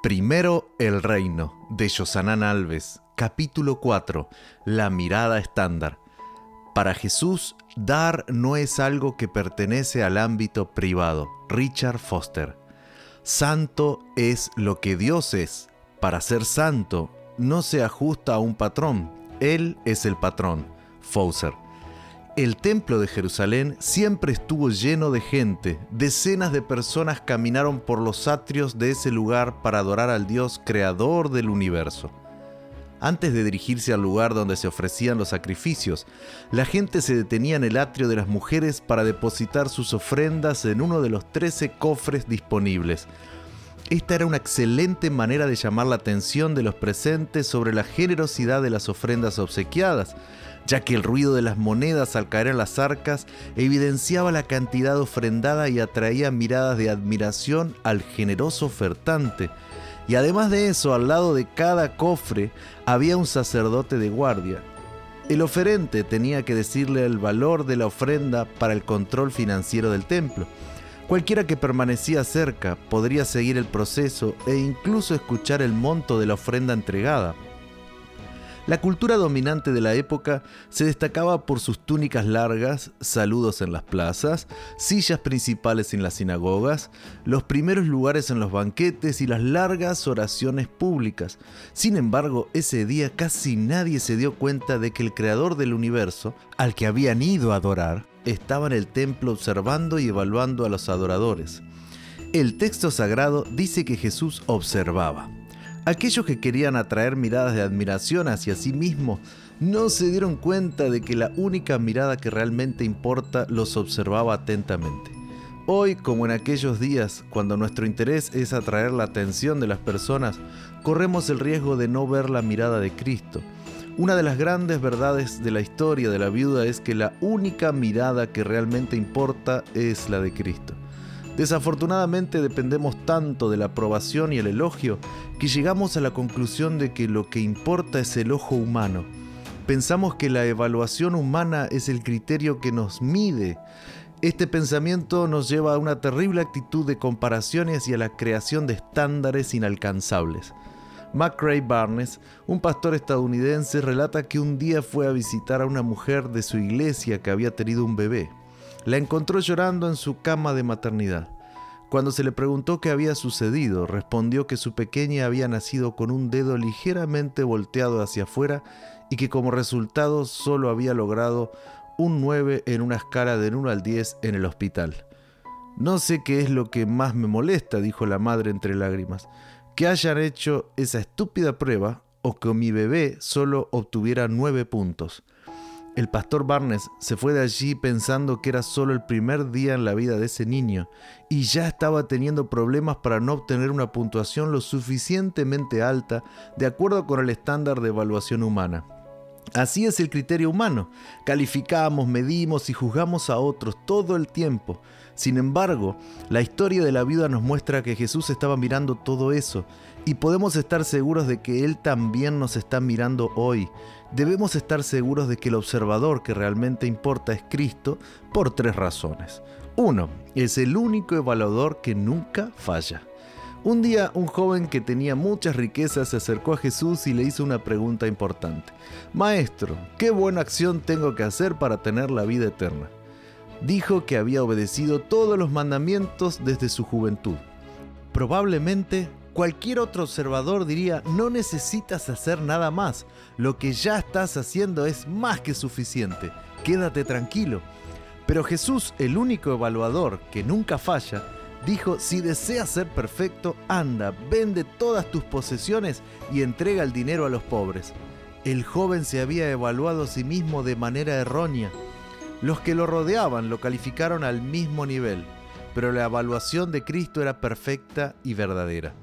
Primero el reino, de Josanán Alves, capítulo 4, la mirada estándar. Para Jesús, dar no es algo que pertenece al ámbito privado. Richard Foster. Santo es lo que Dios es. Para ser santo, no se ajusta a un patrón. Él es el patrón. Fauser. El templo de Jerusalén siempre estuvo lleno de gente. Decenas de personas caminaron por los atrios de ese lugar para adorar al Dios creador del universo. Antes de dirigirse al lugar donde se ofrecían los sacrificios, la gente se detenía en el atrio de las mujeres para depositar sus ofrendas en uno de los trece cofres disponibles. Esta era una excelente manera de llamar la atención de los presentes sobre la generosidad de las ofrendas obsequiadas, ya que el ruido de las monedas al caer en las arcas evidenciaba la cantidad ofrendada y atraía miradas de admiración al generoso ofertante. Y además de eso, al lado de cada cofre había un sacerdote de guardia. El oferente tenía que decirle el valor de la ofrenda para el control financiero del templo. Cualquiera que permanecía cerca podría seguir el proceso e incluso escuchar el monto de la ofrenda entregada. La cultura dominante de la época se destacaba por sus túnicas largas, saludos en las plazas, sillas principales en las sinagogas, los primeros lugares en los banquetes y las largas oraciones públicas. Sin embargo, ese día casi nadie se dio cuenta de que el creador del universo, al que habían ido a adorar, estaba en el templo observando y evaluando a los adoradores. El texto sagrado dice que Jesús observaba. Aquellos que querían atraer miradas de admiración hacia sí mismos no se dieron cuenta de que la única mirada que realmente importa los observaba atentamente. Hoy, como en aquellos días, cuando nuestro interés es atraer la atención de las personas, corremos el riesgo de no ver la mirada de Cristo. Una de las grandes verdades de la historia de la viuda es que la única mirada que realmente importa es la de Cristo. Desafortunadamente dependemos tanto de la aprobación y el elogio que llegamos a la conclusión de que lo que importa es el ojo humano. Pensamos que la evaluación humana es el criterio que nos mide. Este pensamiento nos lleva a una terrible actitud de comparaciones y a la creación de estándares inalcanzables. McRae Barnes, un pastor estadounidense, relata que un día fue a visitar a una mujer de su iglesia que había tenido un bebé. La encontró llorando en su cama de maternidad. Cuando se le preguntó qué había sucedido, respondió que su pequeña había nacido con un dedo ligeramente volteado hacia afuera y que como resultado solo había logrado un 9 en una escala de 1 al 10 en el hospital. No sé qué es lo que más me molesta, dijo la madre entre lágrimas, que hayan hecho esa estúpida prueba o que mi bebé solo obtuviera 9 puntos. El pastor Barnes se fue de allí pensando que era solo el primer día en la vida de ese niño y ya estaba teniendo problemas para no obtener una puntuación lo suficientemente alta de acuerdo con el estándar de evaluación humana. Así es el criterio humano. Calificamos, medimos y juzgamos a otros todo el tiempo. Sin embargo, la historia de la vida nos muestra que Jesús estaba mirando todo eso y podemos estar seguros de que Él también nos está mirando hoy. Debemos estar seguros de que el observador que realmente importa es Cristo por tres razones. Uno, es el único evaluador que nunca falla. Un día un joven que tenía muchas riquezas se acercó a Jesús y le hizo una pregunta importante. Maestro, ¿qué buena acción tengo que hacer para tener la vida eterna? Dijo que había obedecido todos los mandamientos desde su juventud. Probablemente cualquier otro observador diría, no necesitas hacer nada más, lo que ya estás haciendo es más que suficiente, quédate tranquilo. Pero Jesús, el único evaluador que nunca falla, dijo, si deseas ser perfecto, anda, vende todas tus posesiones y entrega el dinero a los pobres. El joven se había evaluado a sí mismo de manera errónea. Los que lo rodeaban lo calificaron al mismo nivel, pero la evaluación de Cristo era perfecta y verdadera.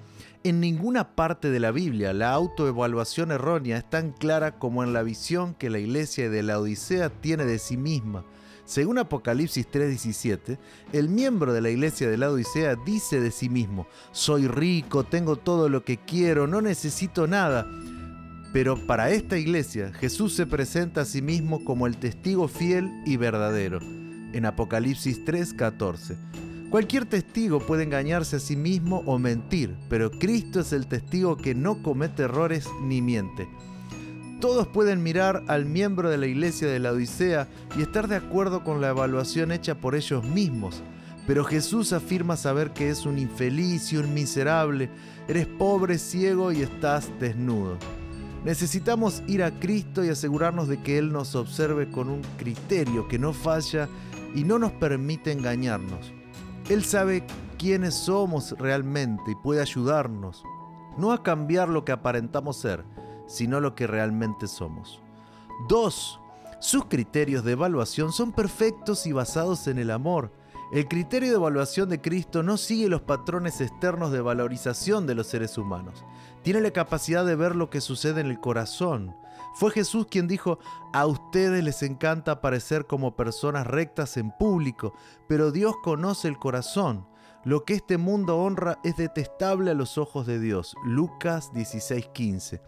En ninguna parte de la Biblia la autoevaluación errónea es tan clara como en la visión que la iglesia de la Odisea tiene de sí misma según Apocalipsis 3:17, el miembro de la iglesia de la Odisea dice de sí mismo, soy rico, tengo todo lo que quiero, no necesito nada. Pero para esta iglesia Jesús se presenta a sí mismo como el testigo fiel y verdadero. En Apocalipsis 3:14. Cualquier testigo puede engañarse a sí mismo o mentir, pero Cristo es el testigo que no comete errores ni miente. Todos pueden mirar al miembro de la iglesia de la Odisea y estar de acuerdo con la evaluación hecha por ellos mismos, pero Jesús afirma saber que es un infeliz y un miserable, eres pobre, ciego y estás desnudo. Necesitamos ir a Cristo y asegurarnos de que Él nos observe con un criterio que no falla y no nos permite engañarnos. Él sabe quiénes somos realmente y puede ayudarnos, no a cambiar lo que aparentamos ser, sino lo que realmente somos. 2. Sus criterios de evaluación son perfectos y basados en el amor. El criterio de evaluación de Cristo no sigue los patrones externos de valorización de los seres humanos. Tiene la capacidad de ver lo que sucede en el corazón. Fue Jesús quien dijo, a ustedes les encanta parecer como personas rectas en público, pero Dios conoce el corazón. Lo que este mundo honra es detestable a los ojos de Dios. Lucas 16:15.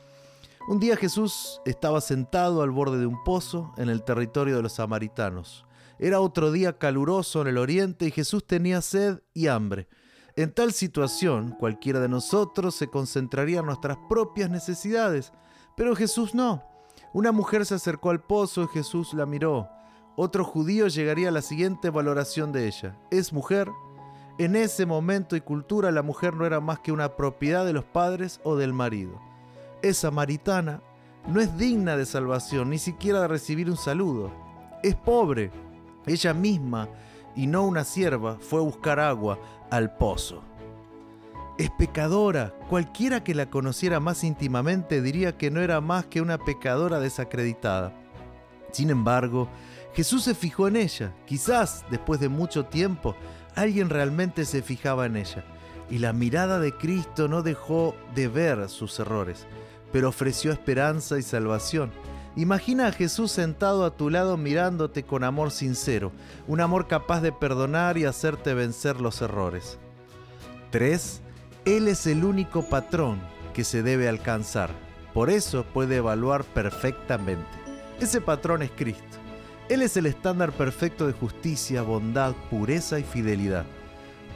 Un día Jesús estaba sentado al borde de un pozo en el territorio de los samaritanos. Era otro día caluroso en el oriente y Jesús tenía sed y hambre. En tal situación, cualquiera de nosotros se concentraría en nuestras propias necesidades, pero Jesús no. Una mujer se acercó al pozo y Jesús la miró. Otro judío llegaría a la siguiente valoración de ella. ¿Es mujer? En ese momento y cultura la mujer no era más que una propiedad de los padres o del marido es samaritana, no es digna de salvación, ni siquiera de recibir un saludo. Es pobre. Ella misma, y no una sierva, fue a buscar agua al pozo. Es pecadora. Cualquiera que la conociera más íntimamente diría que no era más que una pecadora desacreditada. Sin embargo, Jesús se fijó en ella. Quizás, después de mucho tiempo, alguien realmente se fijaba en ella. Y la mirada de Cristo no dejó de ver sus errores pero ofreció esperanza y salvación. Imagina a Jesús sentado a tu lado mirándote con amor sincero, un amor capaz de perdonar y hacerte vencer los errores. 3. Él es el único patrón que se debe alcanzar. Por eso puede evaluar perfectamente. Ese patrón es Cristo. Él es el estándar perfecto de justicia, bondad, pureza y fidelidad.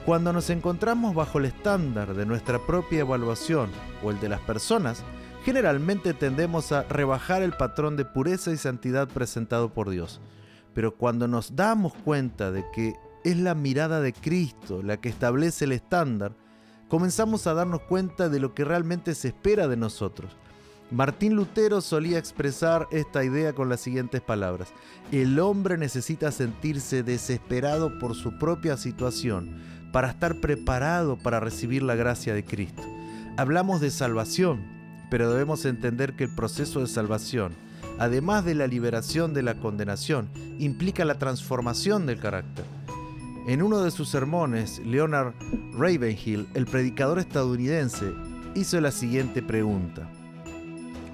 Cuando nos encontramos bajo el estándar de nuestra propia evaluación o el de las personas, generalmente tendemos a rebajar el patrón de pureza y santidad presentado por Dios. Pero cuando nos damos cuenta de que es la mirada de Cristo la que establece el estándar, comenzamos a darnos cuenta de lo que realmente se espera de nosotros. Martín Lutero solía expresar esta idea con las siguientes palabras. El hombre necesita sentirse desesperado por su propia situación para estar preparado para recibir la gracia de Cristo. Hablamos de salvación, pero debemos entender que el proceso de salvación, además de la liberación de la condenación, implica la transformación del carácter. En uno de sus sermones, Leonard Ravenhill, el predicador estadounidense, hizo la siguiente pregunta.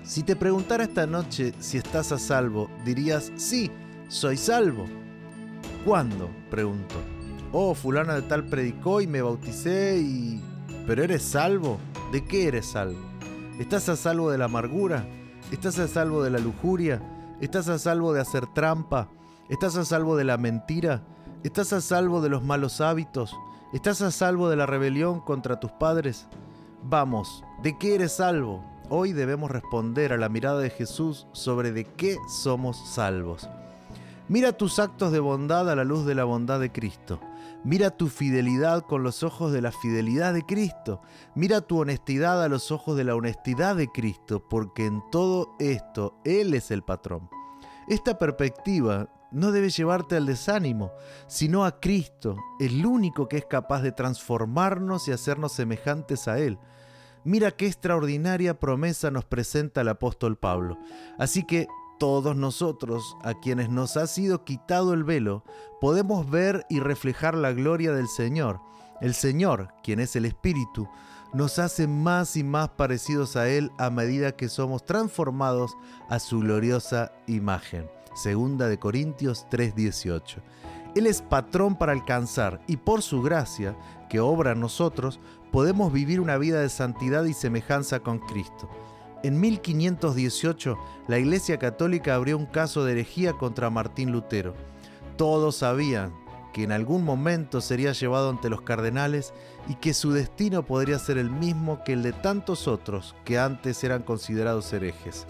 Si te preguntara esta noche si estás a salvo, dirías, sí, soy salvo. ¿Cuándo? preguntó. Oh, fulana de tal predicó y me bauticé y... ¿Pero eres salvo? ¿De qué eres salvo? ¿Estás a salvo de la amargura? ¿Estás a salvo de la lujuria? ¿Estás a salvo de hacer trampa? ¿Estás a salvo de la mentira? ¿Estás a salvo de los malos hábitos? ¿Estás a salvo de la rebelión contra tus padres? Vamos, ¿de qué eres salvo? Hoy debemos responder a la mirada de Jesús sobre de qué somos salvos. Mira tus actos de bondad a la luz de la bondad de Cristo. Mira tu fidelidad con los ojos de la fidelidad de Cristo. Mira tu honestidad a los ojos de la honestidad de Cristo, porque en todo esto Él es el patrón. Esta perspectiva no debe llevarte al desánimo, sino a Cristo, el único que es capaz de transformarnos y hacernos semejantes a Él. Mira qué extraordinaria promesa nos presenta el apóstol Pablo. Así que todos nosotros, a quienes nos ha sido quitado el velo, podemos ver y reflejar la gloria del Señor. El Señor, quien es el Espíritu, nos hace más y más parecidos a Él a medida que somos transformados a su gloriosa imagen. Segunda de Corintios 3:18. Él es patrón para alcanzar y por su gracia, que obra en nosotros, podemos vivir una vida de santidad y semejanza con Cristo. En 1518, la Iglesia Católica abrió un caso de herejía contra Martín Lutero. Todos sabían que en algún momento sería llevado ante los cardenales y que su destino podría ser el mismo que el de tantos otros que antes eran considerados herejes.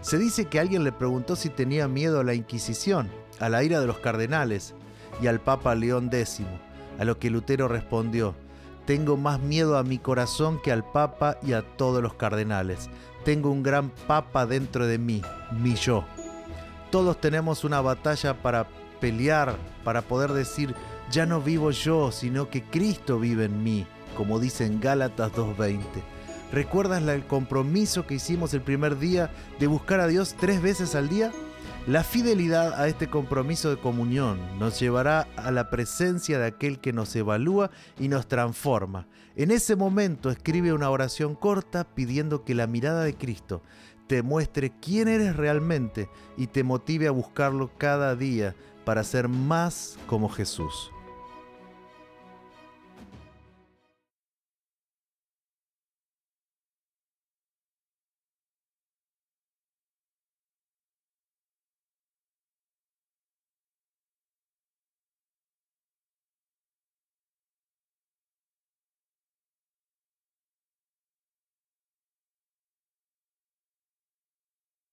Se dice que alguien le preguntó si tenía miedo a la Inquisición, a la ira de los cardenales y al Papa León X, a lo que Lutero respondió, tengo más miedo a mi corazón que al Papa y a todos los cardenales. Tengo un gran Papa dentro de mí, mi yo. Todos tenemos una batalla para pelear, para poder decir, ya no vivo yo, sino que Cristo vive en mí, como dice en Gálatas 2.20. ¿Recuerdas el compromiso que hicimos el primer día de buscar a Dios tres veces al día? La fidelidad a este compromiso de comunión nos llevará a la presencia de aquel que nos evalúa y nos transforma. En ese momento escribe una oración corta pidiendo que la mirada de Cristo te muestre quién eres realmente y te motive a buscarlo cada día para ser más como Jesús.